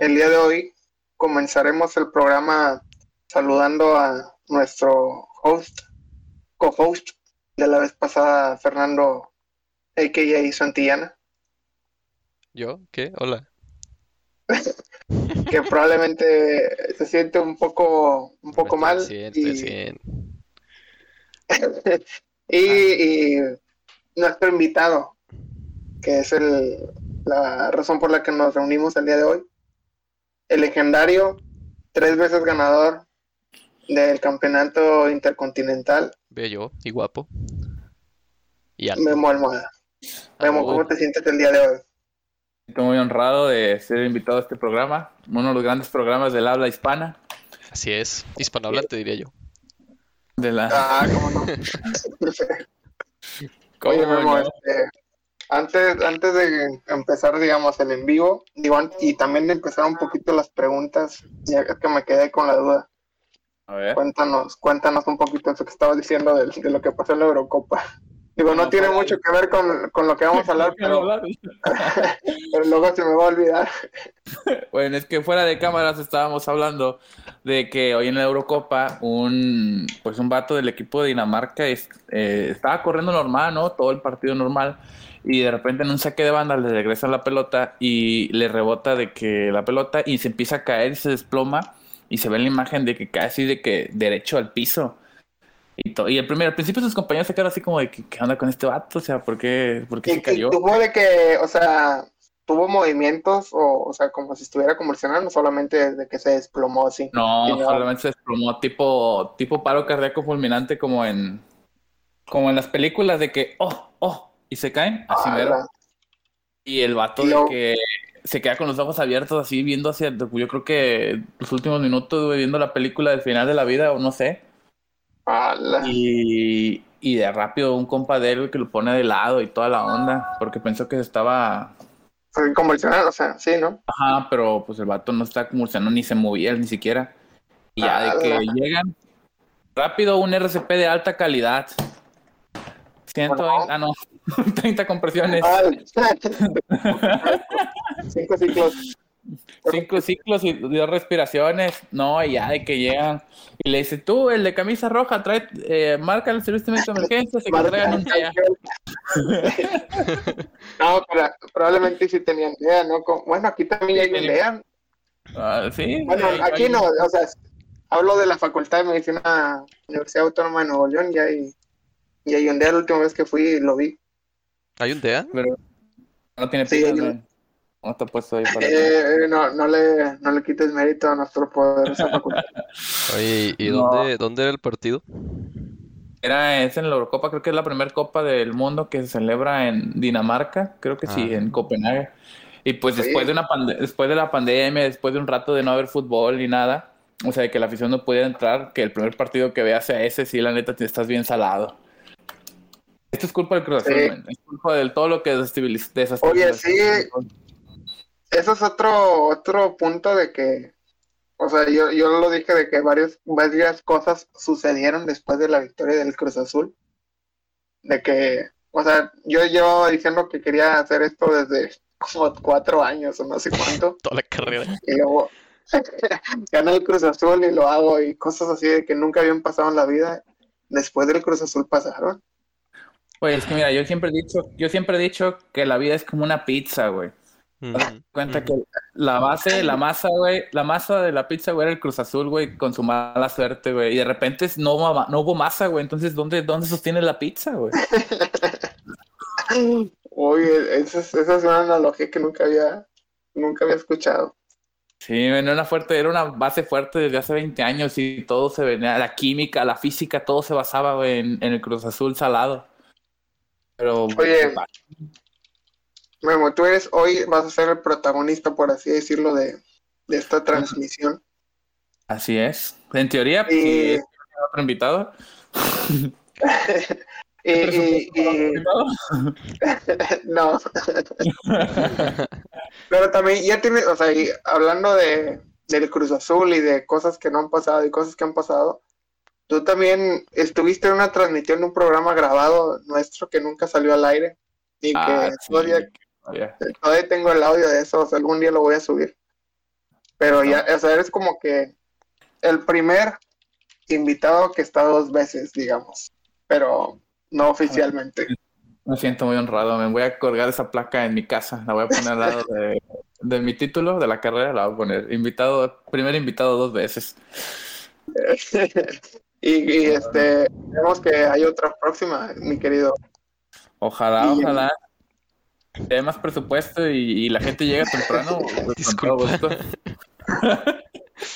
el día de hoy comenzaremos el programa saludando a nuestro host, co-host de la vez pasada, Fernando, a.k.a. Santillana. ¿Yo? ¿Qué? Hola. que probablemente se siente un poco, un poco mal. y, y, nuestro invitado, que es el, la razón por la que nos reunimos el día de hoy, el legendario, tres veces ganador del campeonato intercontinental. Bello y guapo. Y Memo Almohada. Memo, ¿cómo te sientes el día de hoy? Estoy muy honrado de ser invitado a este programa, uno de los grandes programas del habla hispana. Así es, hispanohablante diría yo. De la... Ah, cómo no. Oye, Memo, este, antes, antes de empezar, digamos, el en vivo, digo, y también de empezar un poquito las preguntas, ya que me quedé con la duda. A ver. Cuéntanos, cuéntanos un poquito eso que estabas diciendo de, de lo que pasó en la Eurocopa. Digo, no, tiene mucho que ver con, con, lo que vamos a hablar, pero, pero luego se me va a olvidar. Bueno, es que fuera de cámaras estábamos hablando de que hoy en la Eurocopa un pues un vato del equipo de Dinamarca eh, estaba corriendo normal, ¿no? Todo el partido normal y de repente en un saque de banda le regresa la pelota y le rebota de que la pelota y se empieza a caer y se desploma y se ve la imagen de que cae así de que derecho al piso. Y, y el primer, al principio sus compañeros se quedaron así como de que, ¿qué onda con este vato? O sea, ¿por qué, por qué se cayó? tuvo de que, o sea, tuvo movimientos, o, o sea, como si estuviera convulsionando, solamente de que se desplomó así. No, solamente se desplomó tipo, tipo paro cardíaco fulminante como en, como en las películas de que, oh, oh, y se caen, así mero. Y el vato de que se queda con los ojos abiertos así viendo hacia, yo creo que los últimos minutos viendo la película del final de la vida o no sé. Y, y de rápido un compa de él que lo pone de lado y toda la onda, porque pensó que se estaba... Convulsionado, o sea, sí, ¿no? Ajá, pero pues el vato no está convulsionando ni se movía ni siquiera. Y ya de que llegan rápido un RCP de alta calidad. 120, ah no, 30 compresiones. Cinco ciclos. Cinco ciclos y dos respiraciones. No, ya de que llegan. Y le dice, tú, el de camisa roja, trae, eh, marca el servicio de emergencia, se traigan un día. no, pero probablemente sí tenían idea, ¿no? bueno, aquí también hay idea. Ah, sí. Bueno, aquí no, o sea, hablo de la Facultad de Medicina Universidad Autónoma de Nuevo León y hay, y hay un día la última vez que fui lo vi. ¿Hay un DEA? Pero no tiene sí, no. no está puesto ahí para... Eh, no, no, le, no le quites mérito a nuestro poder esa facultad. Oye, ¿y dónde, dónde era el partido? Era, es en la Eurocopa, creo que es la primera Copa del Mundo que se celebra en Dinamarca, creo que sí, ah. en Copenhague. Y pues después de, una después de la pandemia, después de un rato de no haber fútbol ni nada, o sea, de que la afición no pudiera entrar, que el primer partido que veas sea ese, sí, la neta, te estás bien salado. Esto es culpa del Cruz Azul, es culpa de todo lo que desestabiliza. Oye, sí, eso es otro, otro punto de que, o sea, yo, yo lo dije de que varios, varias cosas sucedieron después de la victoria del Cruz Azul. De que, o sea, yo llevaba diciendo que quería hacer esto desde como cuatro años o no sé cuánto. Toda la carrera. Y luego gana el Cruz Azul y lo hago y cosas así de que nunca habían pasado en la vida. Después del Cruz Azul pasaron. Pues es que mira, yo siempre he dicho, yo siempre he dicho que la vida es como una pizza, güey. cuenta que la base, la masa, güey, la masa de la pizza, güey, era el Cruz Azul, güey, con su mala suerte, güey. Y de repente no, no hubo masa, güey. Entonces, ¿dónde, ¿dónde sostiene la pizza, güey? Oye, esa es, esa es una analogía que nunca había, nunca había escuchado. Sí, era una fuerte, era una base fuerte desde hace 20 años y todo se venía, la química, la física, todo se basaba, güey, en el Cruz Azul salado. Pero, Oye, Memo, tú eres hoy, vas a ser el protagonista, por así decirlo, de, esta transmisión. Así es. En teoría, y... otro invitado. y, no. Pero también ya tiene, o sea, hablando de del Cruz Azul y de cosas que no han pasado y cosas que han pasado, Tú también estuviste en una transmisión de un programa grabado nuestro que nunca salió al aire y que ah, todavía, tengo el audio de eso, o sea, algún día lo voy a subir. Pero ya, o sea, eres como que el primer invitado que está dos veces, digamos, pero no oficialmente. Me siento muy honrado, me voy a colgar esa placa en mi casa, la voy a poner al lado de, mi título de la carrera, la voy a poner invitado, primer invitado dos veces. y, este, vemos que hay otra próxima, mi querido. Ojalá, ojalá. Hay más presupuesto y, la gente llega temprano. Pues, Disculpa.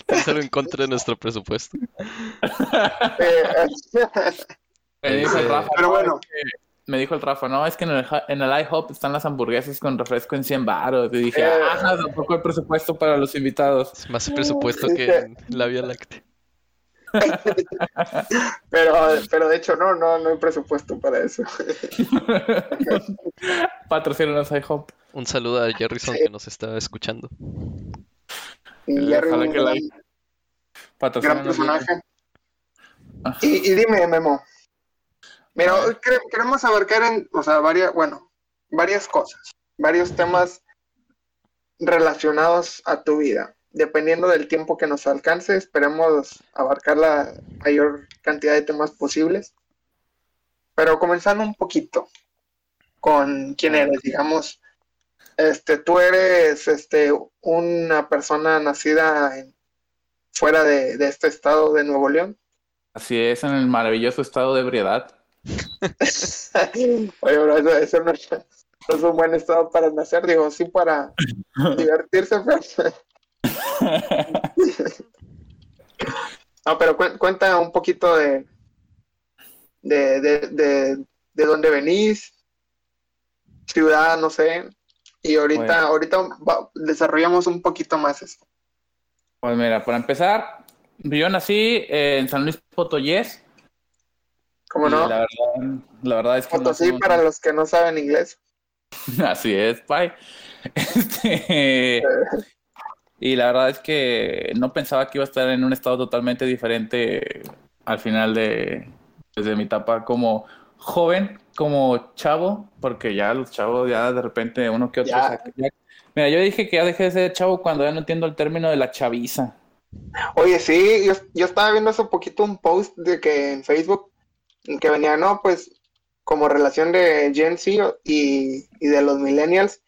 Pensar en contra de nuestro presupuesto. me dijo el Rafa, Pero bueno. me dijo el Rafa, no, es que en el, en el IHOP están las hamburguesas con refresco en 100 baros. Y dije, eh. ah, tampoco hay presupuesto para los invitados. Es más presupuesto que en la Vía Láctea. pero, pero de hecho no, no, no hay presupuesto para eso. Patrocínanos IHOP. Un saludo a Jerryson que nos está escuchando. Gran personaje. Ah. Y, dime, Memo. Mira, hoy queremos abarcar en, o sea, varias, bueno, varias cosas, varios temas relacionados a tu vida. Dependiendo del tiempo que nos alcance, esperemos abarcar la mayor cantidad de temas posibles. Pero comenzando un poquito con quién eres, digamos, este, tú eres este, una persona nacida en, fuera de, este estado de Nuevo León. Así es, en el maravilloso estado de ebriedad. Oye, bro, eso, no, es, un buen estado para nacer, digo, sí para divertirse, pero... no, pero cuenta un poquito de, de, de, de, de dónde venís, ciudad, no sé, y ahorita, ahorita desarrollamos un poquito más esto. Pues mira, para empezar, yo nací en San Luis Potoyés. ¿Cómo no? La verdad, la verdad es que. Potosí para los que no saben inglés. Así es, Pai. Este, y la verdad es que no pensaba que iba a estar en un estado totalmente diferente al final de desde mi etapa como joven como chavo, porque ya los chavos, ya de repente uno que otro. mira, yo dije que ya dejé de ser chavo cuando ya no entiendo el término de la chaviza. Oye, sí, yo, yo estaba viendo hace poquito un post de que en Facebook que venía, no, pues como relación de Gen Z y, y de los millennials.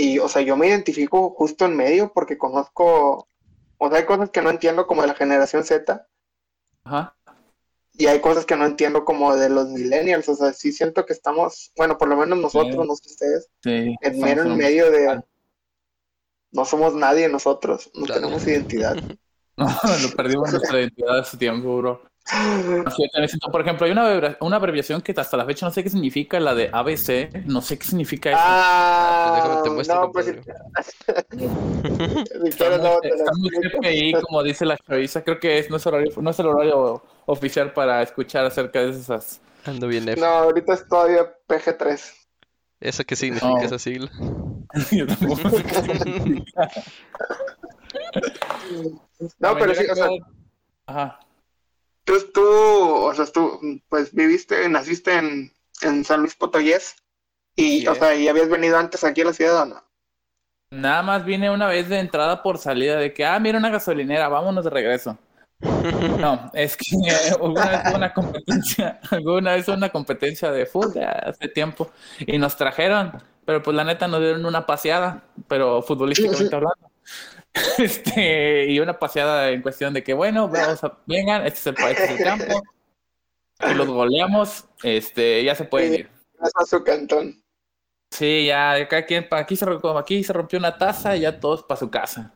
Y, o sea, yo me identifico justo en medio porque conozco, o sea, hay cosas que no entiendo como de la generación Z. Ajá y hay cosas que no entiendo como de los millennials, o sea, sí siento que estamos, bueno, por lo menos nosotros, no sé ustedes, en mero en medio de... No somos nadie nosotros, no tenemos identidad. No, lo perdimos nuestra identidad hace tiempo, bro. Por ejemplo, hay una, una, abreviación que hasta la fecha no sé qué significa, la de ABC. No sé qué significa eso. Ah, pues no, pues. Está muy como dice la chaviza. Creo que es, no, es horario, no es el horario oficial para escuchar acerca de esas. Ando bien No, ahorita es todavía PG3. ¿Eso qué significa esa sigla? no, pero sí, o sea. Ajá. Tú, tú, o sea, tú, pues viviste, naciste en, en San Luis Potoyés y, o sea, ¿y habías venido antes aquí a la ciudad o no? Nada más vine una vez de entrada por salida de que, ah, mira una gasolinera, vámonos de regreso. No, es que alguna vez hubo una competencia, alguna vez una competencia de fútbol hace tiempo y nos trajeron, pero pues la neta nos dieron una paseada, pero futbolísticamente hablando. Este, y una paseada en cuestión de que, bueno, vamos a, vengan, este es el, país del campo, y los goleamos, este, ya se pueden ir. A su cantón. Sí, ya, quien, aquí se, aquí se rompió una taza y ya todos para su casa.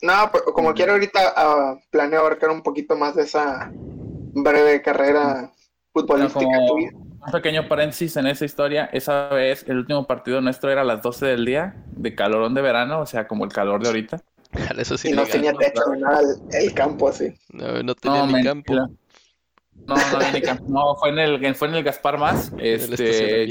No, pues, como quiero ahorita uh, planeo abarcar un poquito más de esa breve carrera futbolística tuya un pequeño paréntesis en esa historia. Esa vez, el último partido nuestro era a las 12 del día, de calorón de verano, o sea, como el calor de ahorita. Eso sí y no tenía techo nada el, campo así. No, no tenía ni campo. No, no había ni campo. No, fue en el, fue en el Gaspar Más. Este,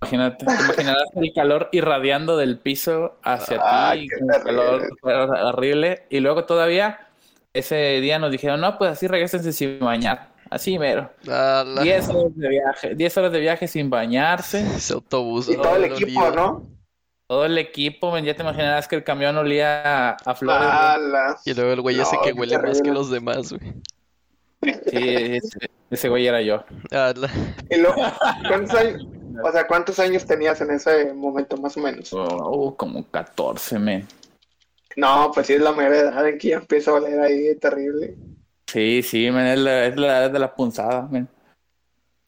Imagínate, te imaginarás el calor irradiando del piso hacia ti, un calor horrible. Y luego todavía, ese día nos dijeron, no, pues así regresense sin bañar. Así mero. 10 horas de viaje, 10 horas de viaje sin bañarse. Ese autobús. Y todo el equipo, ¿no? Todo el equipo, ya te imaginarás que el camión olía a, flores. Y luego el güey ese que huele más que los demás, güey. Sí, ese, güey era yo. ¿Y ¿cuántos, años, o sea, ¿cuántos años tenías en ese momento, más o menos? Oh, como 14, men. No, pues sí es la mayor edad en que ya empieza a oler ahí terrible. Sí, sí, men, es la, edad de la punzada, men.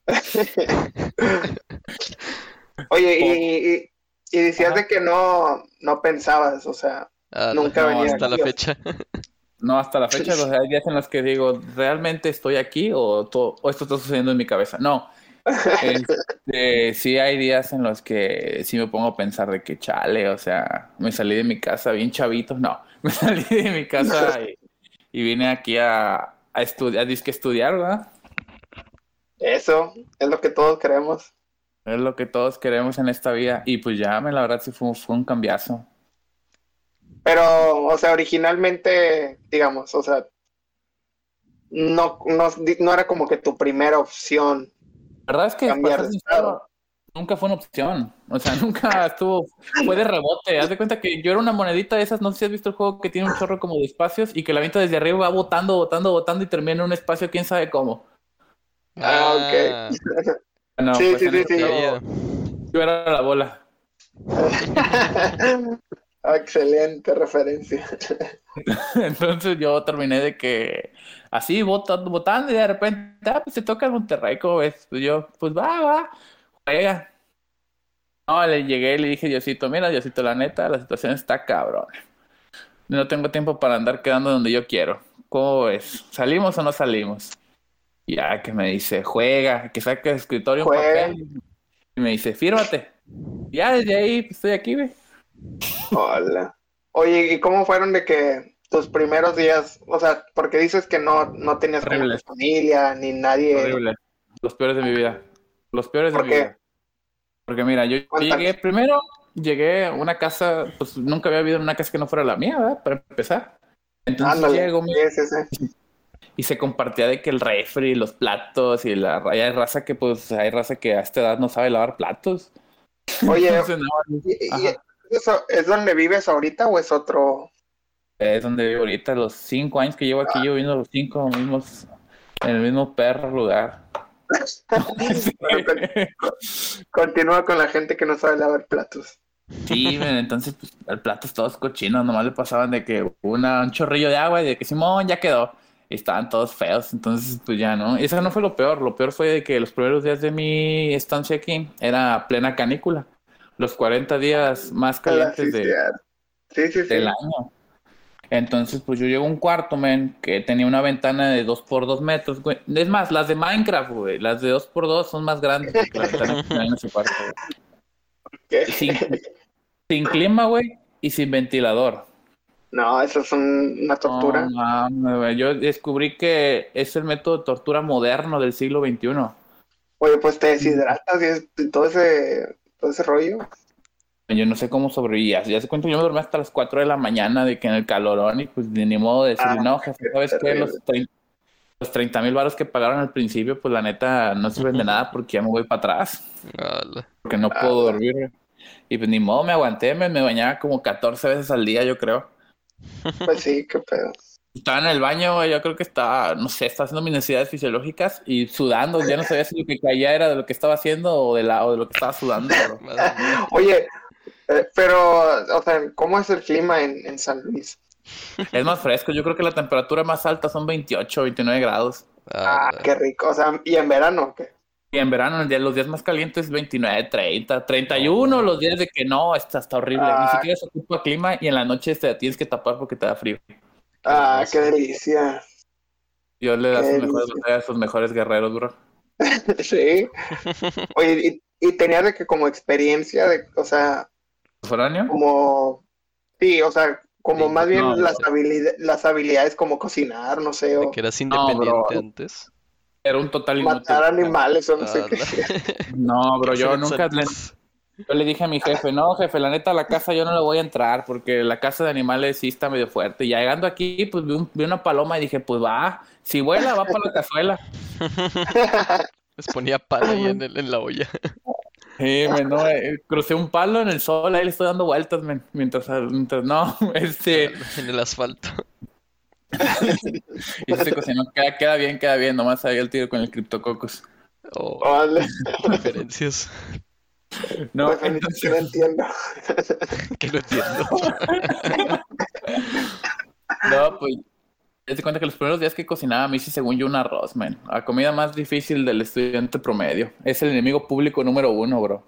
Oye, y, y, decías de que no, no pensabas, o sea, ah, nunca venía hasta la fecha. No, hasta la fecha, los hay días en los que digo, ¿realmente estoy aquí o, o esto está sucediendo en mi cabeza? No. Este, sí hay días en los que sí me pongo a pensar de que chale, o sea, me salí de mi casa bien chavito, no, me salí de mi casa y, vine aquí a, a estudiar, a estudiar, ¿verdad? Eso, es lo que todos queremos. Es lo que todos queremos en esta vida. Y pues ya, la verdad sí fue, fue un cambiazo. Pero, o sea, originalmente, digamos, o sea, no, no, era como que tu primera opción. La verdad es que nunca fue una opción. O sea, nunca estuvo, fue de rebote. Haz de cuenta que yo era una monedita de esas, no sé si has visto el juego que tiene un chorro como de espacios y que la venta desde arriba va botando, botando, botando y termina en un espacio, quién sabe cómo. Ah, ok. Ah, sí, pues sí, sí, sí. Yo era la bola. Excelente referencia. Entonces yo terminé de que así votando, votando y de repente, ah, pues se toca el Monterrey, ¿cómo ves? Pues yo, pues va, va, juega. No, le llegué y le dije, Diosito, mira, Diosito, la neta, la situación está cabrón. No tengo tiempo para andar quedando donde yo quiero. ¿Cómo ves? ¿Salimos o no salimos? Ya que me dice, juega, que saque el escritorio un papel. Y me dice, fírmate. Ya desde ahí pues, estoy aquí, güey. Hola. Oye, ¿y cómo fueron de que tus primeros días, o sea, porque dices que no, no tenías familia, ni nadie. Horrible. Los peores de mi vida. Los peores de mi vida. Porque mira, yo llegué primero, llegué a una casa, pues nunca había vivido en una casa que no fuera la mía, ¿verdad? Para empezar. Entonces llego, y se compartía de que el refri, los platos y la hay raza que pues hay raza que a esta edad no sabe lavar platos. Oye, ¿Eso es donde vives ahorita o es otro? Es donde vivo ahorita, los cinco años que llevo aquí, yo viviendo los cinco mismos, en el mismo perro lugar. Continúa con la gente que no sabe lavar platos. Sí, entonces pues, el plato es todos cochinos, nomás le pasaban de que una, un chorrillo de agua y de que Simón ya quedó. Y estaban todos feos, entonces pues ya no. Y eso no fue lo peor, lo peor fue de que los primeros días de mi estancia aquí era plena canícula los 40 días más calientes de, del año. Entonces, pues yo llego a un cuarto, men, que tenía una ventana de 2 por 2 metros, güey. Es más, las de Minecraft, güey, las de 2 por 2 son más grandes que la ventana que en ese cuarto, Sin, clima, güey, y sin ventilador. No, eso es una tortura. yo descubrí que es el método de tortura moderno del siglo XXI. Oye, pues te deshidratas y todo ese todo ese rollo. Yo no sé cómo sobrevivía. Ya se cuento, yo me dormí hasta las 4 de la mañana de que en el calorón y pues ni modo de decir, ah, no, jefe, ¿sabes qué? Los 30, mil baros que pagaron al principio, pues la neta no sirven de nada porque ya me voy para atrás. Porque no puedo dormir. Y pues ni modo, me aguanté, me, me bañaba como 14 veces al día, yo creo. Pues sí, qué pedo. Estaba en el baño, yo creo que estaba, no sé, estaba haciendo mis necesidades fisiológicas y sudando. Ya no sabía si lo que caía era de lo que estaba haciendo o de, la, o de lo que estaba sudando. Oye, eh, pero, o sea, ¿cómo es el clima en, San Luis? Es más fresco, yo creo que la temperatura más alta son 28, 29 grados. Ah, qué rico. O sea, ¿y en verano qué? Y en verano, los días más calientes 29, 30, 31, los días de que no, está, está horrible. Ni ah. siquiera se ocupa clima y en la noche te tienes que tapar porque te da frío. Ah, qué delicia. Dios le da sus mejores a sus mejores guerreros, bro. sí. Oye, y, y tenías de que como experiencia de, o sea, ¿Foráneo? Como, sí, o sea, como más bien las, las habilidades como cocinar, no sé. O... que eras independiente antes. Era un total Matar animales o no sé qué. No, bro, yo nunca... Yo le dije a mi jefe, no, jefe, la neta, la casa yo no le voy a entrar porque la casa de animales sí está medio fuerte. Y llegando aquí, pues vi, una paloma y dije, pues va, si vuela, va para la cazuela. Les ponía palo ahí en, en la olla. Sí, no, eh, crucé un palo en el sol, ahí le estoy dando vueltas, mientras, mientras, no, este... En el asfalto. y se cocinó, queda, queda, bien, queda bien, nomás había el tiro con el criptococos. Oh, vale. Referencias. No, entonces... no entiendo. que no entiendo. no, pues te cuenta que los primeros días que cocinaba me hice según yo un arroz, man. La comida más difícil del estudiante promedio. Es el enemigo público número uno, bro.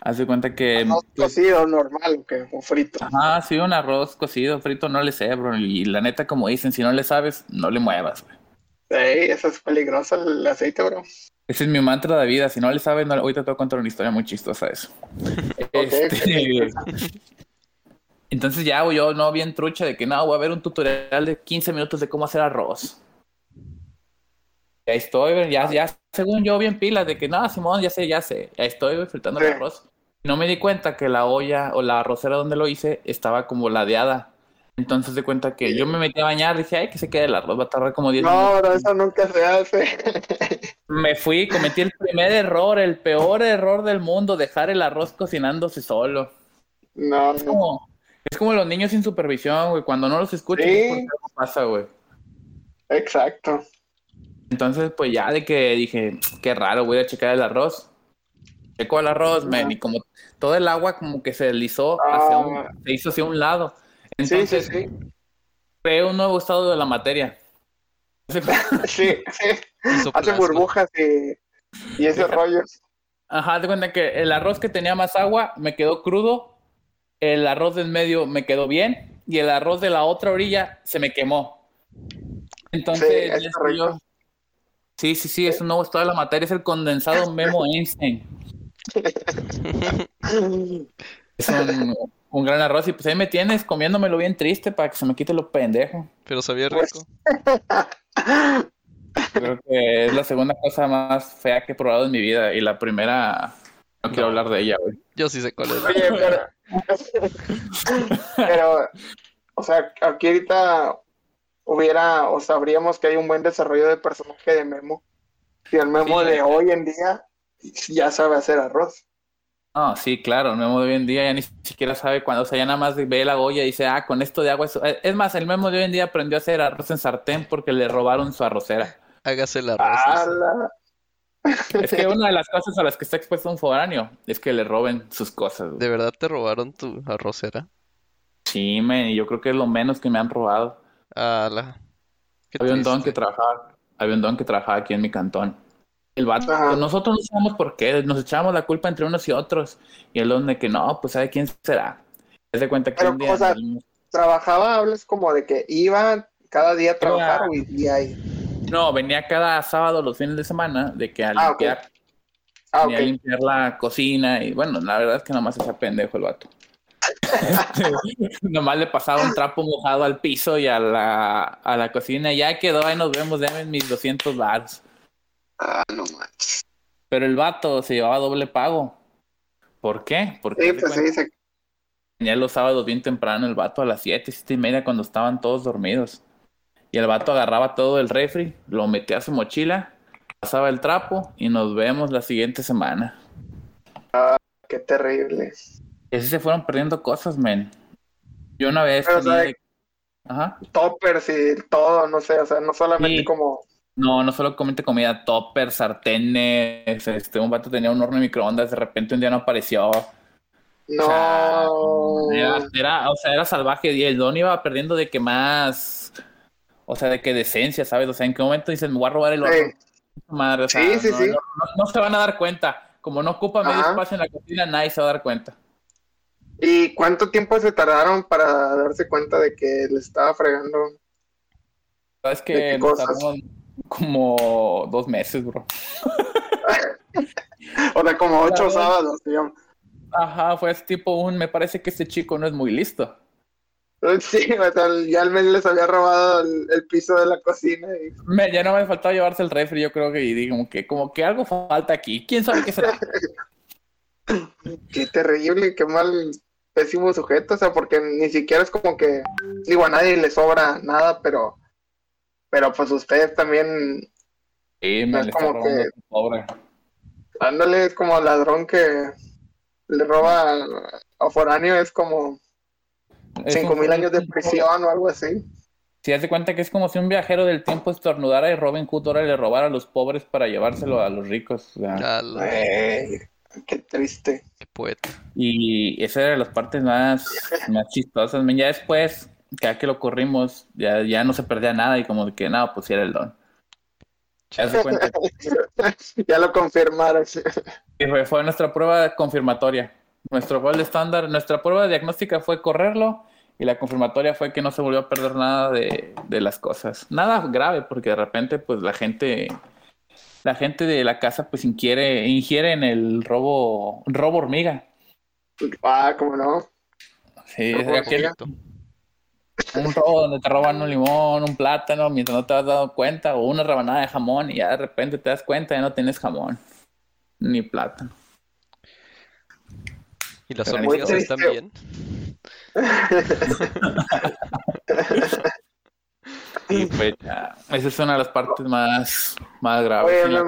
Haz de cuenta que... Arroz pues, cocido normal, que o frito. Ah, sí, un arroz cocido, frito, no le sé, bro. Y la neta, como dicen, si no le sabes, no le muevas, güey. Sí, eso es peligroso el aceite, bro. Ese es mi mantra de vida. Si no le sabes, no... ahorita te voy a contar una historia muy chistosa de eso. este... Entonces ya, yo no bien trucha de que no, voy a ver un tutorial de 15 minutos de cómo hacer arroz. Ya estoy, ya, ya, según yo, bien pilas de que no, Simón, ya sé, ya sé, ya estoy fritando el arroz. No me di cuenta que la olla o la arrocera donde lo hice estaba como ladeada. Entonces de cuenta que yo me metí a bañar, dije, ay, que se quede el arroz, va a tardar como 10 minutos. No, eso nunca se hace. me fui, cometí el primer error, el peor error del mundo, dejar el arroz cocinándose solo. No, no. Es como los niños sin supervisión, güey. Cuando no los escuchas, ¿qué pasa, güey? Exacto. Entonces, pues ya de que dije, qué raro, voy a checar el arroz. Checo el arroz, men, y como todo el agua como que se deslizó hacia un, ah. se hizo hacia un lado. Entonces, sí, sí, creé un nuevo estado de la materia. sí, sí. Hace burbujas y, y ese rollo. Ajá, de cuenta que el arroz que tenía más agua me quedó crudo el arroz del medio me quedó bien y el arroz de la otra orilla se me quemó. Entonces, sí, sí, sí, eso no es toda la materia, es el condensado Memo Einstein. es un, gran arroz y pues ahí me tienes comiéndomelo bien triste para que se me quite lo pendejo. Pero sabía rico. Creo que es la segunda cosa más fea que he probado en mi vida y la primera no quiero hablar de ella, güey. Yo sí sé cuál es. Oye, pero... pero, o sea, aquí ahorita hubiera, o sabríamos que hay un buen desarrollo de personaje de Memo. Y el Memo de hoy en día ya sabe hacer arroz. Ah, sí, claro, el Memo de hoy en día ya ni siquiera sabe cuándo, o sea, ya nada más ve la olla y dice, ah, con esto de agua. Es más, el Memo de hoy en día aprendió a hacer arroz en sartén porque le robaron su arrocera. Hágase el arroz. Es que una de las cosas a las que está expuesto un foráneo es que le roben sus cosas. ¿De verdad te robaron tu arrocera? Sí, me, yo creo que es lo menos que me han robado. Ala. Había un don que trabajaba, había un don que trabajaba aquí en mi cantón. El vato, nosotros no sabemos por qué, nos echábamos la culpa entre unos y otros. Y el don de que no, pues sabe quién será. Se cuenta que un día trabajaba, hablas como de que iba cada día a trabajar o vivía ahí. No, venía cada sábado, los fines de semana, de que a ah, limpiar. Ah, venía a limpiar la cocina y bueno, la verdad es que nomás ese pendejo el vato. nomás le pasaba un trapo mojado al piso y a la, a la cocina. Ya quedó, ahí nos vemos, denme mis 200 bars. Ah, no manches. Pero el vato se llevaba doble pago. ¿Por qué? Porque sí, pues sí, venía los sábados bien temprano el vato a las 7, 7 y media cuando estaban todos dormidos. Y el vato agarraba todo el refri, lo metía a su mochila, pasaba el trapo y nos vemos la siguiente semana. Ah, qué terrible. Y así se fueron perdiendo cosas, men. Yo una vez. Ajá. Toppers y todo, no sé, o sea, no solamente como. No, no solo comente comida, toppers, sartenes, este, un vato tenía un horno de microondas, de repente un día no apareció. No. era, o sea, era salvaje y el don iba perdiendo de que más o sea, de qué decencia, ¿sabes? O sea, ¿en qué momento dices, me voy a robar el horno? Madre, o sea, sí, sí, no, sí. No, se van a dar cuenta. Como no ocupa medio espacio en la cocina, nadie se va a dar cuenta. ¿Y cuánto tiempo se tardaron para darse cuenta de que le estaba fregando? Sabes que nos tardamos como dos meses, bro. o sea, como ocho sábados, digamos. Ajá, fue tipo un, me parece que este chico no es muy listo. Sí, ya al menos les había robado el, piso de la cocina. Y... Me, ya no me faltaba llevarse el refri, yo creo que, y digo, que como que algo falta aquí. ¿Quién sabe qué será? qué terrible, qué mal, pésimo sujeto, o sea, porque ni siquiera es como que, digo, a nadie le sobra nada, pero, pero pues ustedes también... Sí, me es como que... Pobre. Ándale, es como ladrón que le roba a foráneo, es como cinco mil años de prisión o algo así. Si hace cuenta que es como si un viajero del tiempo estornudara y Robin Hood ahora le robara a los pobres para llevárselo a los ricos. qué triste. Qué poeta. Y esa era de las partes más, más chistosas. Ya después, cada que lo corrimos, ya, ya no se perdía nada y como que, no, pues era el don. Ya, lo confirmaron. fue, fue nuestra prueba confirmatoria. Nuestro gol estándar, nuestra prueba diagnóstica fue correrlo y la confirmatoria fue que no se volvió a perder nada de, las cosas. Nada grave, porque de repente, pues la gente, la gente de la casa, pues ingiere, ingiere en el robo, robo hormiga. Ah, ¿cómo no? Sí, es aquel, un robo donde te roban un limón, un plátano, mientras no te has dado cuenta, o una rebanada de jamón, y ya de repente te das cuenta y no tienes jamón, ni plátano. ¿Y las hormigas están bien? y pues esa es una de las partes más, más graves. Oye,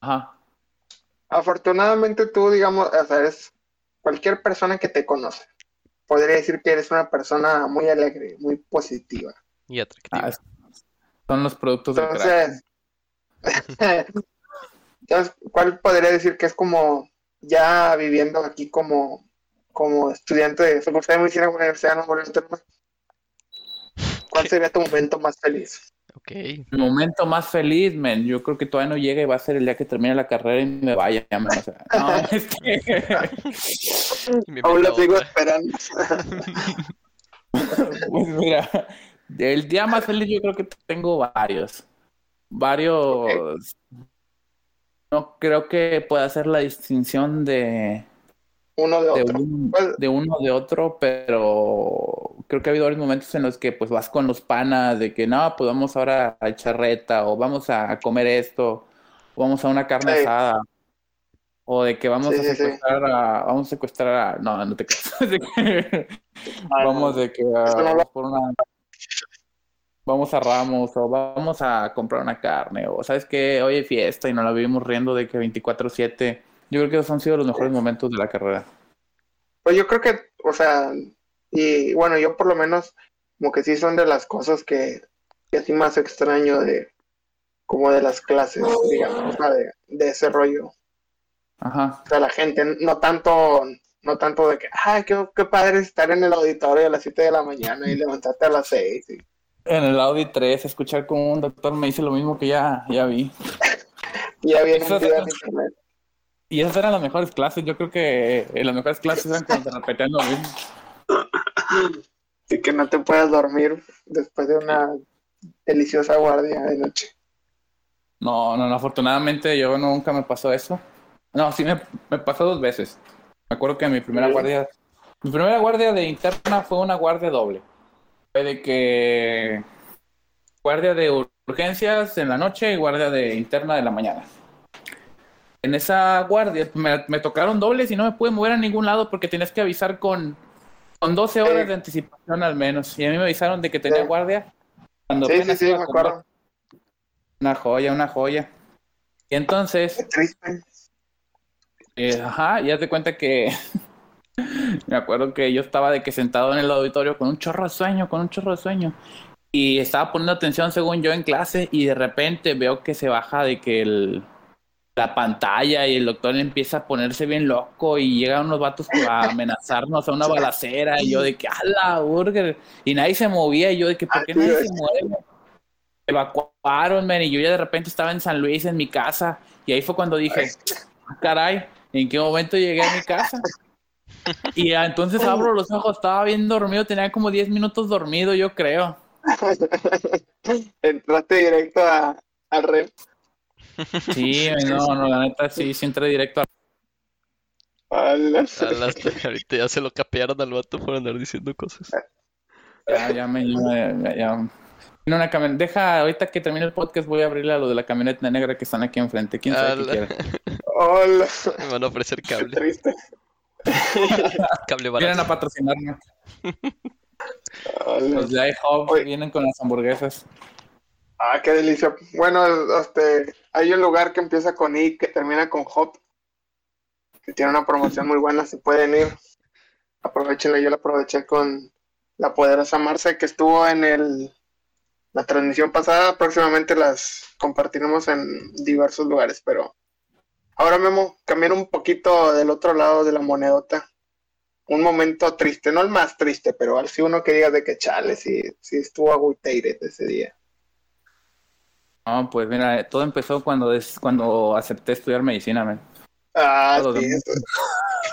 Ajá. Afortunadamente tú, digamos, o sea, eres cualquier persona que te conoce. Podría decir que eres una persona muy alegre, muy positiva. Y atractiva. Ah, son los productos de Entonces, entonces, ¿cuál podría decir que es como ya viviendo aquí como como estudiante de Facultad de Medicina Universidad de Nuevo ¿cuál sería tu momento más feliz? Ok. Mi momento más feliz, men, yo creo que todavía no llega y va a ser el día que termine la carrera y me vaya, man. O sea, no, este... Aún lo sigo esperando. pues mira, el día más feliz yo creo que tengo varios. Varios. No creo que pueda hacer la distinción de uno de, otro. Pues, de uno de otro, pero creo que ha habido varios momentos en los que pues vas con los panas de que no, pues vamos ahora a echar reta o vamos a comer esto, o vamos a una carne asada. O de que vamos a secuestrar a, vamos a secuestrar a, no, no te creas. vamos de que vamos por una, vamos a Ramos o vamos a comprar una carne o sabes que hoy es fiesta y nos la vivimos riendo de que 24/7 yo creo que esos han sido los mejores momentos de la carrera. Pues yo creo que, o sea, y bueno, yo por lo menos, como que sí son de las cosas que, que así más extraño de, como de las clases, digamos, de, de ese rollo. Ajá. O sea, la gente, no tanto, no tanto de que, ay, qué, qué padre estar en el auditorio a las 7 de la mañana y levantarte a las 6. En el Audi 3, escuchar como un doctor me dice lo mismo que ya, ya vi. ya vi en internet. Y esas eran las mejores clases. Yo creo que eh, las mejores clases eran cuando te repetían lo mismo. Y que no te puedas dormir después de una deliciosa guardia de noche. No, no, no, afortunadamente yo nunca me pasó eso. No, sí me, me pasó dos veces. Me acuerdo que mi primera guardia, mi primera guardia de interna fue una guardia doble. Fue de que guardia de urgencias en la noche y guardia de interna de la mañana en esa guardia me, tocaron dobles y no me pude mover a ningún lado porque tienes que avisar con, con 12 horas de anticipación al menos. Y a mí me avisaron de que tenía guardia. Cuando sí, sí, sí, me acuerdo. Una joya, una joya. Y entonces... Eh, ajá, ya te cuenta que... me acuerdo que yo estaba de que sentado en el auditorio con un chorro de sueño, con un chorro de sueño. Y estaba poniendo atención según yo en clase y de repente veo que se baja de que el la pantalla y el doctor empieza a ponerse bien loco y llegan unos vatos a amenazarnos a una balacera y yo de que a la burger y nadie se movía y yo de que ¿por qué nadie se mueve? Evacuaron, man, y yo ya de repente estaba en San Luis en mi casa y ahí fue cuando dije, ah, caray, ¿en qué momento llegué a mi casa? Y entonces abro los ojos, estaba bien dormido, tenía como 10 minutos dormido, yo creo. Entraste directo a, al red. Sí, no, no, la neta sí, sí entré directo a... ahorita ya se lo capearon al vato por andar diciendo cosas. Ya, ya me, ya, ya, una Deja, ahorita que termine el podcast voy a abrirle a lo de la camioneta negra que están aquí enfrente. ¿Quién sabe qué quiere? Hola. Me van a ofrecer cable. triste. cable barato. Vienen a patrocinarme. Los de iHub vienen con las hamburguesas. Ah, qué delicia. Bueno, este, hay un lugar que empieza con I que termina con Hop que tiene una promoción muy buena, se pueden ir. Aprovechenla, yo la aproveché con la poderosa Marce que estuvo en el la transmisión pasada. Próximamente las compartiremos en diversos lugares, pero ahora Memo, cambiar un poquito del otro lado de la monedota. Un momento triste, no el más triste, pero al sí uno que diga de que chale, si, si estuvo agüiteire ese día. No, pues mira, todo empezó cuando, es, cuando acepté estudiar medicina, man. Ah, sí,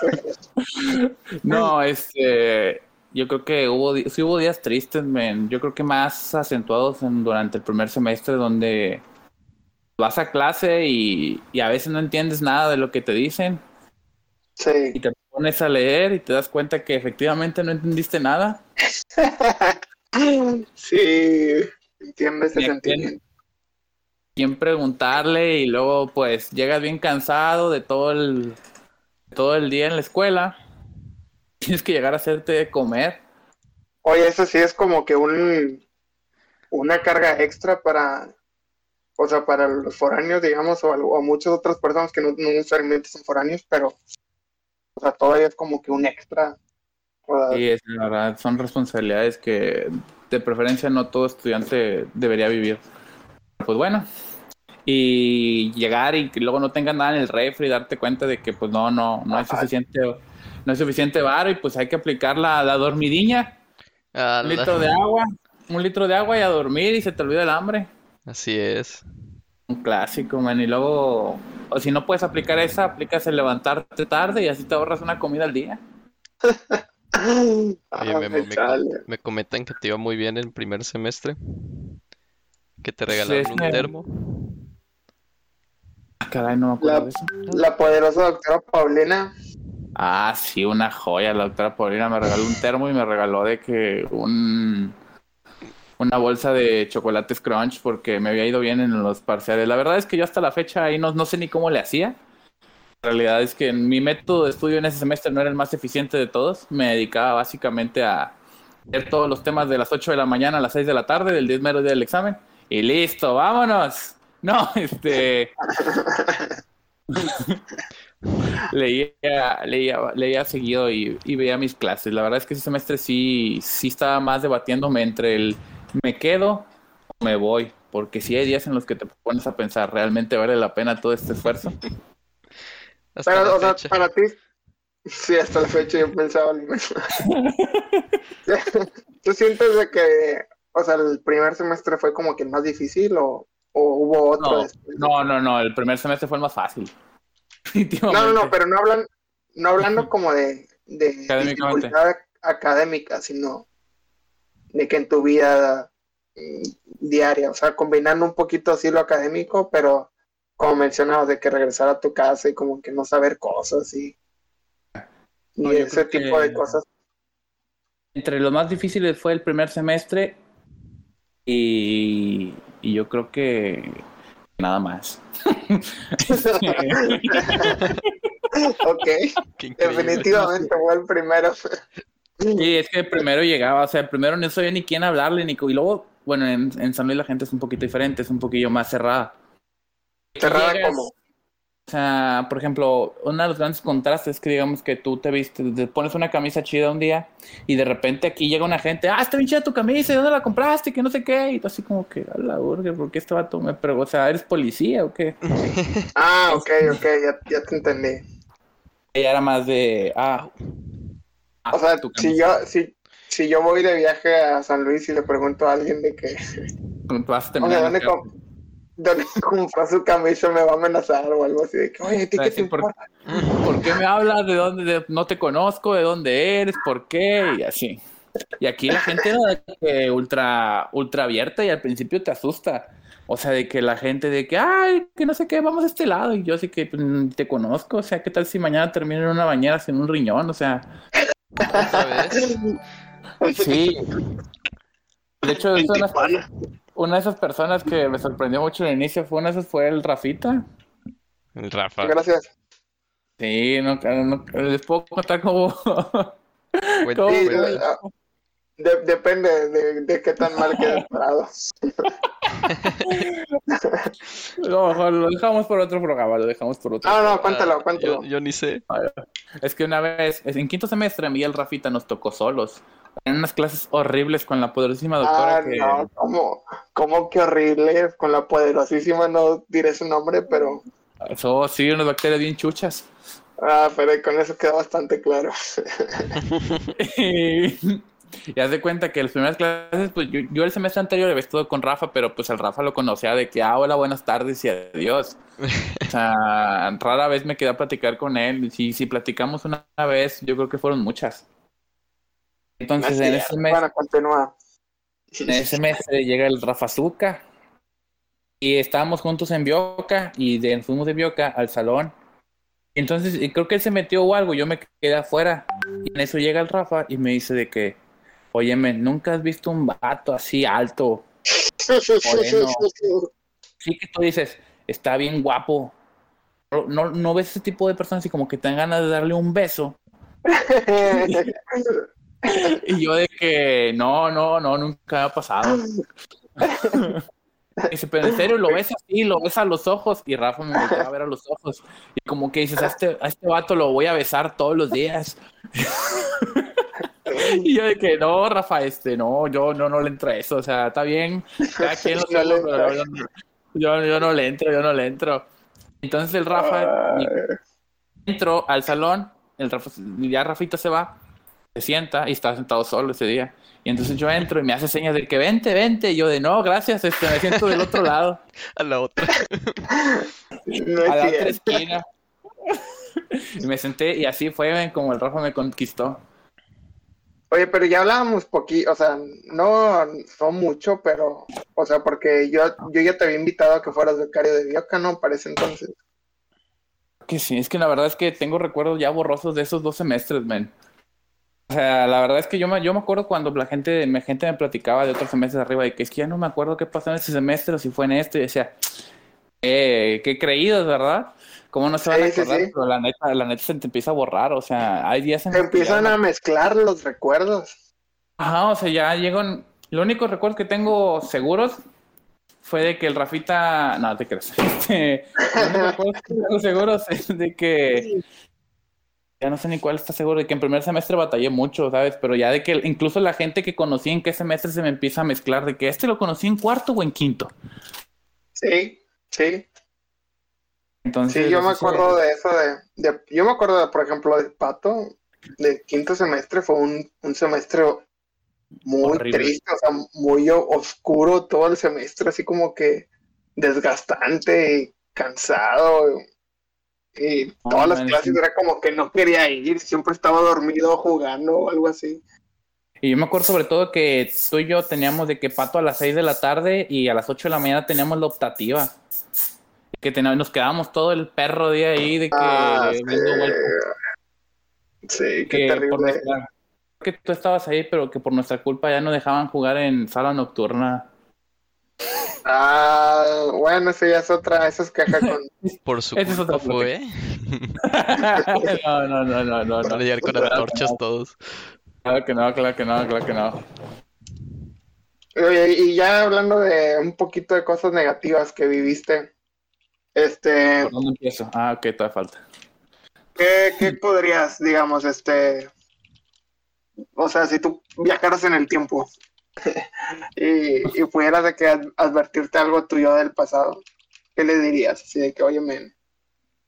no, este, yo creo que hubo, sí hubo días tristes, men. Yo creo que más acentuados durante el primer semestre donde vas a clase y, a veces no entiendes nada de lo que te dicen. Sí. Y te pones a leer y te das cuenta que efectivamente no entendiste nada. sí, entiendo ese sentimiento. Quién preguntarle y luego pues llegas bien cansado de todo el todo el día en la escuela. Tienes que llegar a hacerte comer. Oye, eso sí es como que un una carga extra para o sea, para los foráneos, digamos, o, o muchas otras personas que no, necesariamente son foráneos, pero o sea, todavía es como que un extra. Sí, es la verdad, son responsabilidades que de preferencia no todo estudiante debería vivir. Pues bueno, y llegar y que luego no tengas nada en el refri y darte cuenta de que pues no, no, no hay suficiente, no hay suficiente bar y pues hay que aplicar la, la dormidiña. Un litro de agua, un litro de agua y a dormir y se te olvida el hambre. Así es. Un clásico, man. Y luego, o si no puedes aplicar esa, aplicas el levantarte tarde y así te ahorras una comida al día. me, me, comentan que te iba muy bien el primer semestre. Que te regalaron un termo. Caray, no me acuerdo la, La poderosa doctora Paulina. Ah, sí, una joya. La doctora Paulina me regaló un termo y me regaló de que un una bolsa de chocolates crunch porque me había ido bien en los parciales. La verdad es que yo hasta la fecha ahí no, no sé ni cómo le hacía. La realidad es que mi método de estudio en ese semestre no era el más eficiente de todos. Me dedicaba básicamente a ver todos los temas de las 8 de la mañana a las 6 de la tarde, del 10 mero día del examen. Y listo, vámonos. No, este. leía, leía, leía seguido y, veía mis clases. La verdad es que ese semestre sí, sí estaba más debatiéndome entre el me quedo o me voy, porque si hay días en los que te pones a pensar, ¿realmente vale la pena todo este esfuerzo? Pero, o sea, para ti, sí, hasta la fecha yo pensaba lo mismo. ¿Tú sientes de que, o sea, el primer semestre fue como que el más difícil o, hubo otro? No, no, no, el primer semestre fue el más fácil. No, no, no, pero no hablan, no hablando como de, de dificultad académica, sino de que en tu vida mm, diaria, o sea, combinando un poquito así lo académico, pero como mencionabas, de que regresar a tu casa y como que no saber cosas y, ese tipo de cosas. Entre los más difíciles fue el primer semestre y, y yo creo que nada más. ok, definitivamente fue el primero. Sí, es que primero llegaba, o sea, primero no sabía ni quién hablarle, ni y luego, bueno, en, en San Luis la gente es un poquito diferente, es un poquillo más cerrada. ¿Cerrada como O sea, por ejemplo, uno de los grandes contrastes es que digamos que tú te viste, te pones una camisa chida un día y de repente aquí llega una gente, ah, está bien chida tu camisa, ¿de dónde la compraste? Que no sé qué. Y tú así como que, a la burger, ¿por qué este vato me pero O sea, ¿eres policía o qué? ah, ok, ok, ya, ya te entendí. Ella era más de, ah, Ah, o sea, si yo, si, si yo voy de viaje a San Luis y le pregunto a alguien de que... ¿dónde, compró su camisa? Me va a amenazar o algo así. De que, Oye, ¿qué te por, ¿Por qué me hablas? ¿De dónde? no te conozco, ¿de dónde eres? ¿Por qué? Y así. Y aquí la gente era ultra, ultra abierta y al principio te asusta. O sea, de que la gente de que, ay, que no sé qué, vamos a este lado. Y yo así que pues, te conozco. O sea, ¿qué tal si mañana termino en una bañera sin un riñón? O sea, Sí. De hecho, una, de esas personas que me sorprendió mucho al inicio fue una de esas fue el Rafita. El Rafa. Gracias. Sí, no, les puedo contar cómo. depende de, qué tan mal quede parado. No, lo dejamos por otro programa, lo dejamos por otro. No, no, cuéntalo, cuéntalo. Yo, ni sé. Es que una vez, en quinto semestre, Miguel Rafita nos tocó solos. En unas clases horribles con la poderosísima doctora. Ah, no, ¿cómo, ¿cómo que horrible? Con la poderosísima no diré su nombre, pero. Eso sí, unas bacterias bien chuchas. Ah, pero con eso queda bastante claro. y haz de cuenta que las primeras clases, pues yo, el semestre anterior había estado con Rafa, pero pues el Rafa lo conocía de que, ah, hola, buenas tardes y adiós. o sea, rara vez me quedé a platicar con él. Si, si platicamos una vez, yo creo que fueron muchas. Entonces, en ese semestre. En ese semestre llega el Rafa Zuca. Y estábamos juntos en Bioca y de, fuimos de Bioca al salón entonces, creo que él se metió o algo, yo me quedé afuera. Y en eso llega el Rafa y me dice de que, óyeme, ¿nunca has visto un vato así alto? Moreno? Sí que tú dices, está bien guapo. No, no ves ese tipo de personas y como que te dan ganas de darle un beso. y yo de que, no, no, no, nunca ha pasado. Dice, pero en serio, lo ves así, lo ves a los ojos. Y Rafa me volvió a ver a los ojos. Y como que dices, a este, a este vato lo voy a besar todos los días. y yo de que no, Rafa, este, no, yo no, no le entro a eso. O sea, está bien, cada quien lo pero yo, yo, no le entro, yo no le entro. Entonces el Rafa entró al salón, el Rafa, ya Rafita se va, se sienta y está sentado solo ese día. Y entonces yo entro y me hace señas de que vente, vente. Y yo de no, gracias, este, me siento del otro lado. A la otra. a la otra esquina. y me senté y así fue como el Rafa me conquistó. Oye, pero ya hablábamos poquito, o sea, no, no mucho, pero, o sea, porque yo, yo ya te había invitado a que fueras becario de Bioca, ¿no? Parece entonces. Que sí, es que la verdad es que tengo recuerdos ya borrosos de esos dos semestres, men. O sea, la verdad es que yo me, yo me acuerdo cuando la gente, mi gente me platicaba de otros semestres arriba y que es que ya no me acuerdo qué pasó en ese semestre o si fue en este y decía, eh, qué creídos, ¿verdad? ¿Cómo no se van a acordar? Pero la neta, la neta se te empieza a borrar, o sea, hay días en Se empiezan a mezclar los recuerdos. Ajá, o sea, ya llegan, lo único recuerdo que tengo seguros fue de que el Rafita, no, te crees, este, lo único recuerdo que tengo seguros es de que ya no sé ni cuál está seguro, de que en primer semestre batallé mucho, ¿sabes? Pero ya de que incluso la gente que conocí en qué semestre se me empieza a mezclar, de que este lo conocí en cuarto o en quinto. Sí, sí. Entonces, sí, yo me acuerdo de eso, de, yo me acuerdo, de, por ejemplo, de Pato, de quinto semestre, fue un, un semestre muy triste, o sea, muy oscuro todo el semestre, así como que desgastante, cansado, y todas las clases era como que no quería ir, siempre estaba dormido jugando o algo así. Y yo me acuerdo sobre todo que tú y yo teníamos de que pato a las 6 de la tarde y a las 8 de la mañana teníamos la optativa. Que nos quedamos todo el perro día ahí de que... Ah, sí. qué terrible. que tú estabas ahí, pero que por nuestra culpa ya no dejaban jugar en sala nocturna. Ah, bueno, eso ya es otra, eso es caja con... Por su culpa fue. no, no, no, no, no. Llegar con antorchas todos. Claro que no, claro que no, claro que no. Oye, y ya hablando de un poquito de cosas negativas que viviste, este... ¿Por dónde empiezo? Ah, ok, todavía falta. ¿Qué, ¿Qué podrías, digamos, este... O sea, si tú viajaras en el tiempo, y, y pudieras de que advertirte algo tuyo del pasado, ¿qué le dirías? Así de que, oye, men,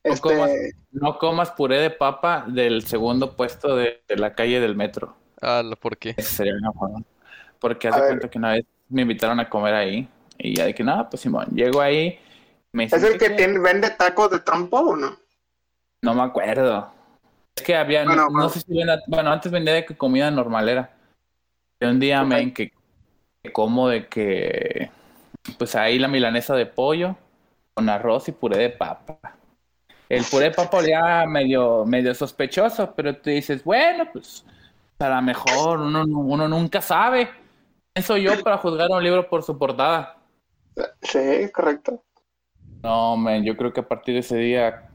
este... no, comas, puré de papa del segundo puesto de, la calle del metro. Ah, ¿por qué? Sería una Porque hace cuenta que una vez me invitaron a comer ahí y ya de que nada, pues Simón, llego ahí. Me ¿Es el que, Tiene, vende tacos de trompo o no? No me acuerdo. Es que había, no, sé si bueno, antes vendía de comida normalera. Y un día me que como de que, pues ahí la milanesa de pollo con arroz y puré de papa. El puré de papa olía medio, medio sospechoso, pero tú dices, bueno, pues a lo mejor uno, uno nunca sabe. Eso yo para juzgar un libro por su portada. Sí, correcto. No, man, yo creo que a partir de ese día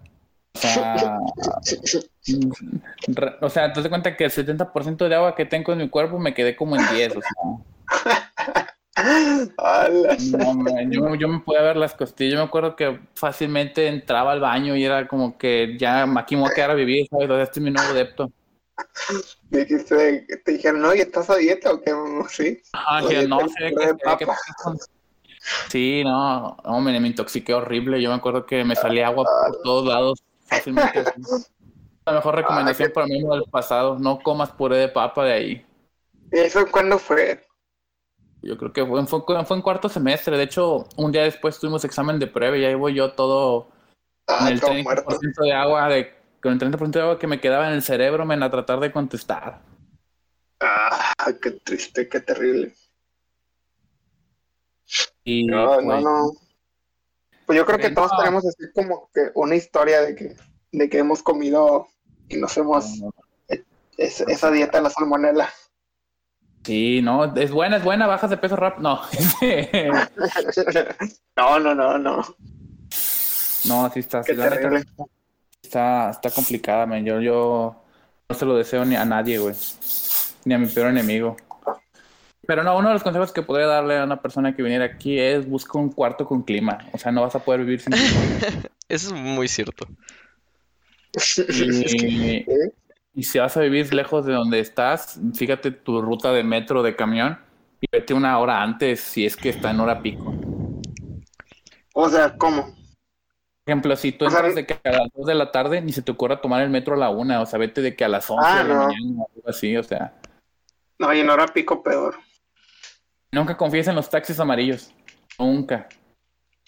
o sea, o sea, te das cuenta que el 70% de agua que tengo en mi cuerpo me quedé como en 10. O sea. yo, yo, me podía ver las costillas. Yo me acuerdo que fácilmente entraba al baño y era como que ya aquí me voy a quedar a vivir, ¿sabes? Este es mi nuevo depto. Dijiste, te dijeron, no, ¿y estás a dieta o qué? Sí. Ah, que no, sé qué, Sí, no, hombre, me intoxiqué horrible. Yo me acuerdo que me salía agua por todos lados fácilmente. La mejor recomendación para mí del pasado, no comas puré de papa de ahí. ¿Y eso cuándo fue? Yo creo que fue, fue, en cuarto semestre. De hecho, un día después tuvimos examen de prueba y ahí voy yo todo con el 30% de agua, de, con el 30% de agua que me quedaba en el cerebro, me a tratar de contestar. Ah, qué triste, qué terrible. Y, no, no, pues, no. Pues yo creo que todos tenemos así como que una historia de que, de que hemos comido y nos hemos... esa dieta de la salmonela. Sí, no, es buena, es buena, bajas de peso rápido. No. no, no, no, no. No, sí está, está, está complicada, man. Yo, yo no se lo deseo ni a nadie, güey. Ni a mi peor enemigo. Pero no, uno de los consejos que podría darle a una persona que viniera aquí es busca un cuarto con clima. O sea, no vas a poder vivir sin clima. Eso es muy cierto. Y, y si vas a vivir lejos de donde estás, fíjate tu ruta de metro, de camión, y vete una hora antes si es que está en hora pico. O sea, ¿cómo? Por ejemplo, si tú entras de que a las 2 de la tarde, ni se te ocurra tomar el metro a la 1, o sea, vete de que a las 11 ah, de la mañana, o algo así, o sea. No, y en hora pico peor. Nunca confíes en los taxis amarillos. Nunca.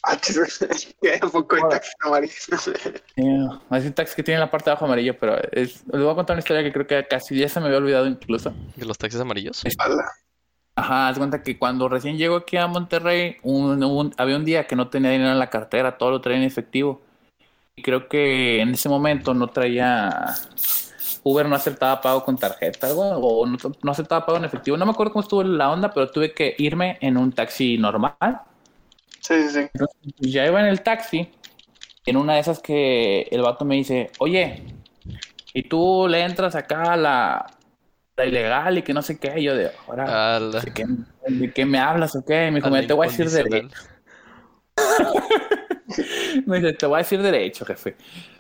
Ah, poco hay taxis amarillos. hay taxis que tienen la parte de abajo amarillo, pero es, les voy a contar una historia que creo que casi ya se me había olvidado incluso. ¿De los taxis amarillos? Ajá, haz cuenta que cuando recién llego aquí a Monterrey, había un día que no tenía dinero en la cartera, todo lo traía en efectivo. Y creo que en ese momento no traía. Uber no aceptaba pago con tarjeta, o no, no aceptaba pago en efectivo. No me acuerdo cómo estuvo la onda, pero tuve que irme en un taxi normal Sí, sí, sí. ya iba en el taxi, en una de esas que el vato me dice, oye, y tú le entras acá a la, ilegal y que no sé qué, yo de, ahora, ¿de qué, ¿de qué, me hablas o qué? Me dijo, te voy a decir derecho. me dice, te voy a decir derecho, jefe.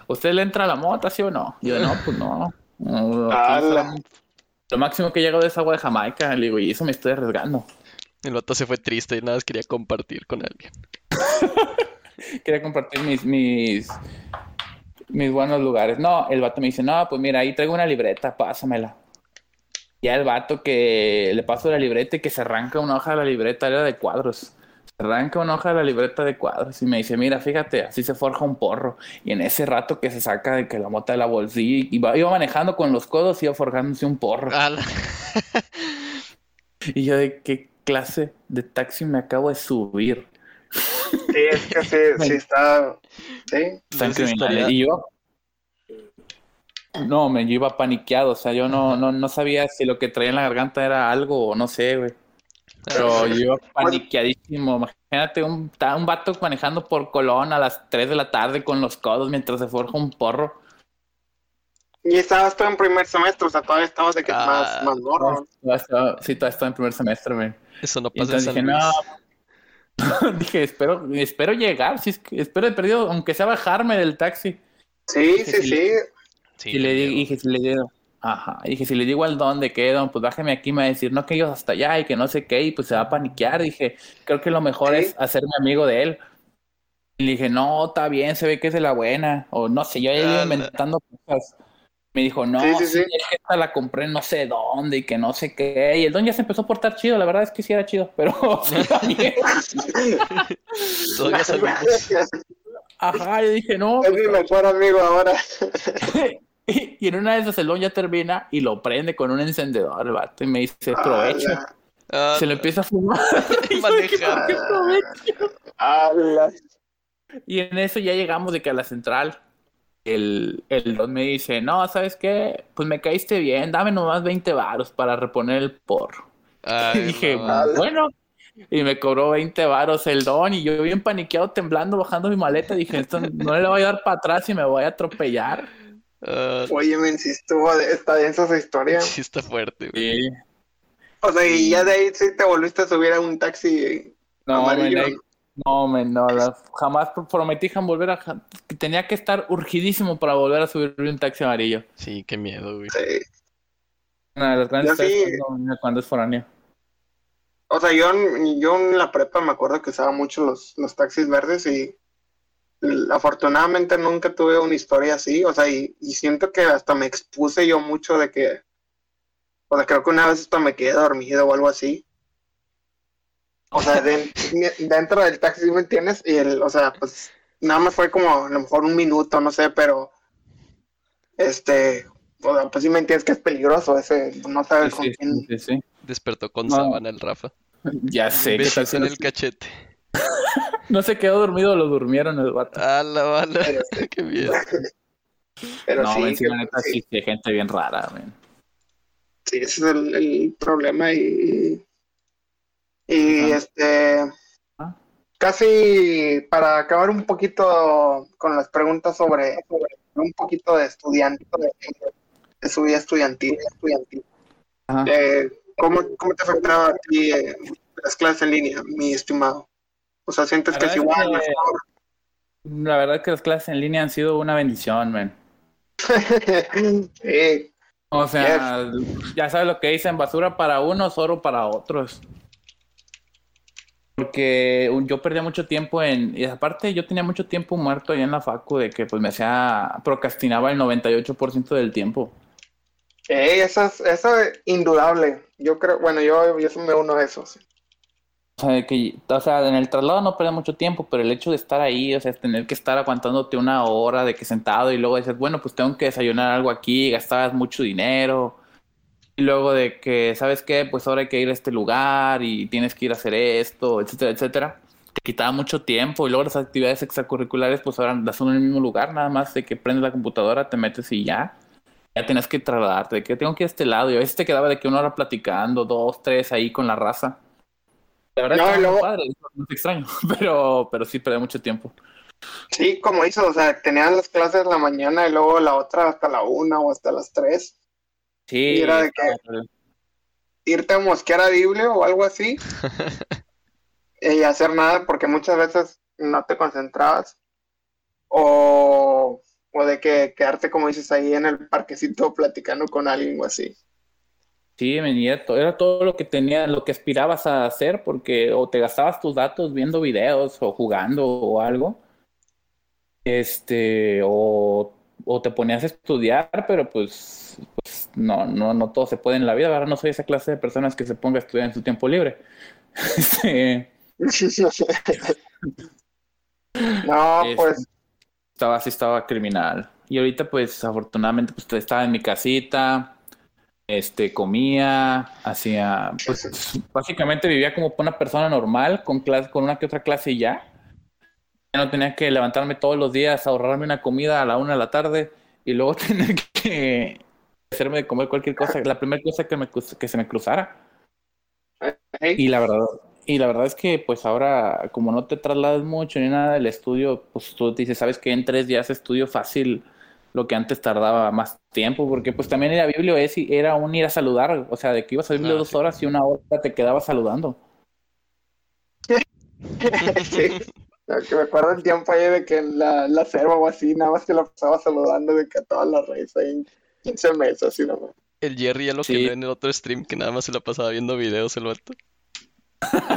¿Usted le entra a la mota, sí o no? yo, no, pues no. Lo máximo que llegado es agua de Jamaica. Le digo, y eso me estoy arriesgando. El vato se fue triste y nada más quería compartir con alguien. quería compartir mis, mis, mis buenos lugares. No, el vato me dice, no, pues mira, ahí traigo una libreta, pásamela. Ya el vato que le paso la libreta y que se arranca una hoja de la libreta, era de cuadros. Arranca una hoja de la libreta de cuadros y me dice, mira, fíjate, así se forja un porro. Y en ese rato que se saca de que la mota de la bolsilla, iba, iba manejando con los codos, iba forjándose un porro. y yo de qué clase de taxi me acabo de subir? Sí, es que sí, sí está. Sí, Y yo. No, me, yo iba paniqueado, o sea, yo no, no, no sabía si lo que traía en la garganta era algo o no sé, güey. Pero yo paniqueadísimo. Imagínate un, un vato manejando por Colón a las 3 de la tarde con los codos mientras se forja un porro. Y estabas todo en primer semestre, o sea, todavía estabas de que más, ah. más morro. Sí, todavía estaba en primer semestre, güey. Eso no pasa en dije, no. dije, espero, espero llegar, si es que, espero he perdido, aunque sea bajarme del taxi. Sí, sí, sí. sí. y le dije, si le digo, ajá, dije, si le digo al dónde quedo, pues bájeme aquí, me va a decir, no, que ellos hasta allá y que no sé qué, y pues se va a paniquear. Dije, creo que lo mejor es hacerme amigo de él. Y le dije, no, está bien, se ve que es de la buena. O no sé, yo he ido inventando cosas. Me dijo, no, sí, sí, esta la compré no sé dónde y que no sé qué. Y el don ya se empezó a portar chido, la verdad es que sí era chido, pero Ajá, yo dije, no. Es mi pues, mejor amigo ahora. y, en una de esas el don ya termina y lo prende con un encendedor, el vato, y me dice, provecho. Ah, se lo empieza a fumar. y manejar. Y en eso ya llegamos de que a la central el, el don me dice, no, ¿sabes qué? Pues me caíste bien, dame nomás 20 varos para reponer el porro. y dije, bueno, y me cobró 20 varos el don y yo bien paniqueado, temblando, bajando mi maleta, dije, esto no le voy a dar para atrás y me voy a atropellar. Uh, Oye, me insisto, está densa esa historia. Sí, está fuerte. Sí. O sea, y ya de ahí sí te volviste a subir a un taxi no, amarillo. no, men, no, jamás prometí volver a... Tenía que estar urgidísimo para volver a subir un taxi amarillo. Sí, qué miedo, güey. Sí. Una de las grandes cuando, cuando, es foráneo. O sea, yo, yo en la prepa me acuerdo que usaba mucho los, los taxis verdes y afortunadamente nunca tuve una historia así, o sea, y, siento que hasta me expuse yo mucho de que, o sea, creo que una vez hasta me quedé dormido o algo así. O sea, dentro del taxi, ¿me entiendes? Y el, o sea, pues nada más fue como a lo mejor un minuto, no sé, pero este, o sea, pues sí me entiendes que es peligroso ese, no sabes con quién. Despertó con sábana el Rafa. Ya sé. Besos en el cachete. No se quedó dormido, lo durmieron el vato. A la bala. Qué miedo. Pero no, sí, la neta sí, hay gente bien rara, Sí, ese es el, problema y. Y este. ¿Ah? Casi para acabar un poquito con las preguntas sobre, un poquito de estudiante, de, su vida estudiantil. estudiantil. Eh, ¿cómo, ¿Cómo te afectaba a ti eh, las clases en línea, mi estimado? O sea, sientes que es igual, La verdad es que las clases en línea han sido una bendición, man. O sea, ya sabes lo que dicen, basura para unos, oro para otros. Porque yo perdía mucho tiempo en... Y aparte yo tenía mucho tiempo muerto ahí en la facu de que pues me hacía... Procrastinaba el 98% del tiempo. eso es, eso es indudable. Yo creo, bueno, yo, yo soy uno de esos. Que, o sea, en el traslado no perdía mucho tiempo, pero el hecho de estar ahí, o sea, tener que estar aguantándote una hora de que sentado y luego dices, bueno, pues tengo que desayunar algo aquí, gastabas mucho dinero. Y luego de que, ¿sabes qué? Pues ahora hay que ir a este lugar y tienes que ir a hacer esto, etcétera, etcétera. Te quitaba mucho tiempo y luego las actividades extracurriculares, pues ahora las son en el mismo lugar, nada más de que prendes la computadora, te metes y ya. Ya tienes que trasladarte, de que tengo que ir a este lado y a veces te quedaba de que una hora platicando, dos, tres ahí con la raza. La verdad no, es que padre, no es extraño, pero, pero sí perdí mucho tiempo. Sí, como hizo, o sea, tenían las clases la mañana y luego la otra hasta la una o hasta las tres. Sí. Y era de que irte a mosquear a Biblia o algo así y hacer nada porque muchas veces no te concentrabas o, o de que quedarte, como dices, ahí en el parquecito platicando con alguien o así. Sí, me era todo lo que tenía, lo que aspirabas a hacer, porque o te gastabas tus datos viendo videos o jugando o algo, este, o, te ponías a estudiar, pero pues, pues, no, no, no todo se puede en la vida. Ahora no soy esa clase de personas que se ponga a estudiar en su tiempo libre. no, pues. Estaba así, estaba criminal. Y ahorita, pues, afortunadamente, pues estaba en mi casita este, comía, hacía, pues básicamente vivía como una persona normal, con, clase, con una que otra clase y ya. Ya no tenía que levantarme todos los días, ahorrarme una comida a la una de la tarde y luego tener que hacerme de comer cualquier cosa, la primera cosa que, me, que se me cruzara. Y la verdad, y la verdad es que pues ahora como no te trasladas mucho ni nada del estudio, pues tú dices, sabes que en tres días estudio fácil lo que antes tardaba más tiempo, porque pues también era Biblio es, era un ir a saludar, o sea, de que ibas a Biblio ah, dos horas y una hora te quedabas saludando. sí. Que me acuerdo el tiempo ahí de que la, la selva o así, nada más que la pasaba saludando de que a todas las redes ahí en 15 meses, así nomás. El Jerry ya lo que en el otro stream, que nada más se la pasaba viendo videos el vato.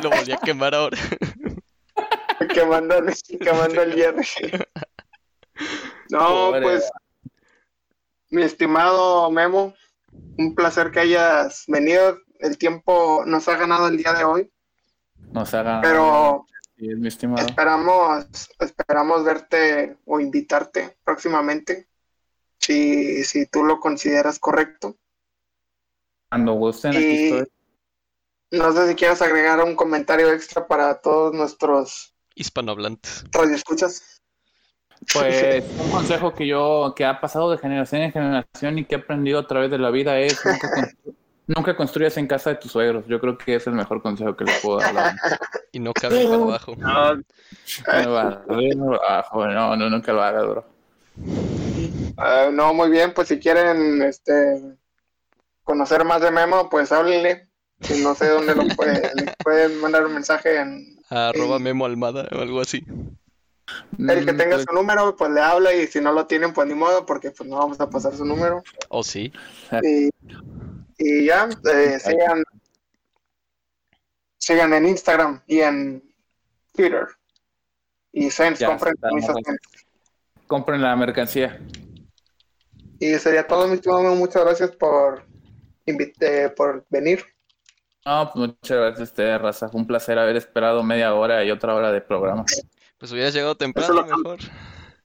lo volvía a quemar ahora. quemando, quemando el Jerry. No, pues mi estimado Memo, un placer que hayas venido. El tiempo nos ha ganado el día de hoy. Nos ha ganado. Pero mi estimado. esperamos, esperamos verte o invitarte próximamente, si, si tú lo consideras correcto. Cuando gusten, aquí estoy. No sé si quieres agregar un comentario extra para todos nuestros hispanohablantes. escuchas? Pues un consejo que yo, que ha pasado de generación en generación y que he aprendido a través de la vida es nunca, construyas en casa de tus suegros. Yo creo que es el mejor consejo que le puedo dar. Y no cabe para abajo. No, no, no, nunca lo hagas, bro. Ah, no, muy bien, pues si quieren este conocer más de Memo, pues háblenle. no sé dónde lo pueden, pueden mandar un mensaje en... arroba Memo Almada o algo así. El que tenga pues su número, pues le habla y si no lo tienen, pues ni modo, porque pues no vamos a pasar su número. ¿O oh, sí? Y, ya, eh, sigan, sigan en Instagram y en Twitter. Y Sense, compren Compren la mercancía. Y sería todo, mi estimado. Muchas gracias por, invite, por venir. No, pues muchas gracias a ustedes, Raza. Fue un placer haber esperado media hora y otra hora de programa. Pues hubieras llegado temprano mejor.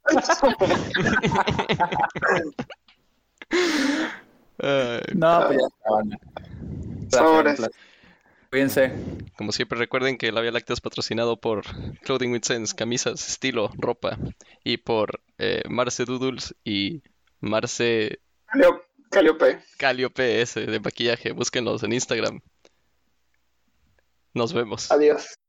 no, pues ya estaban. Cuídense. Como siempre, recuerden que la Vía Láctea es patrocinado por Clothing with Sense, camisas, estilo, ropa. Y por eh, Marce Doodles y Marce. Caliope. Caliope, ese, de maquillaje. Búsquenlos en Instagram. Nos vemos. Adiós.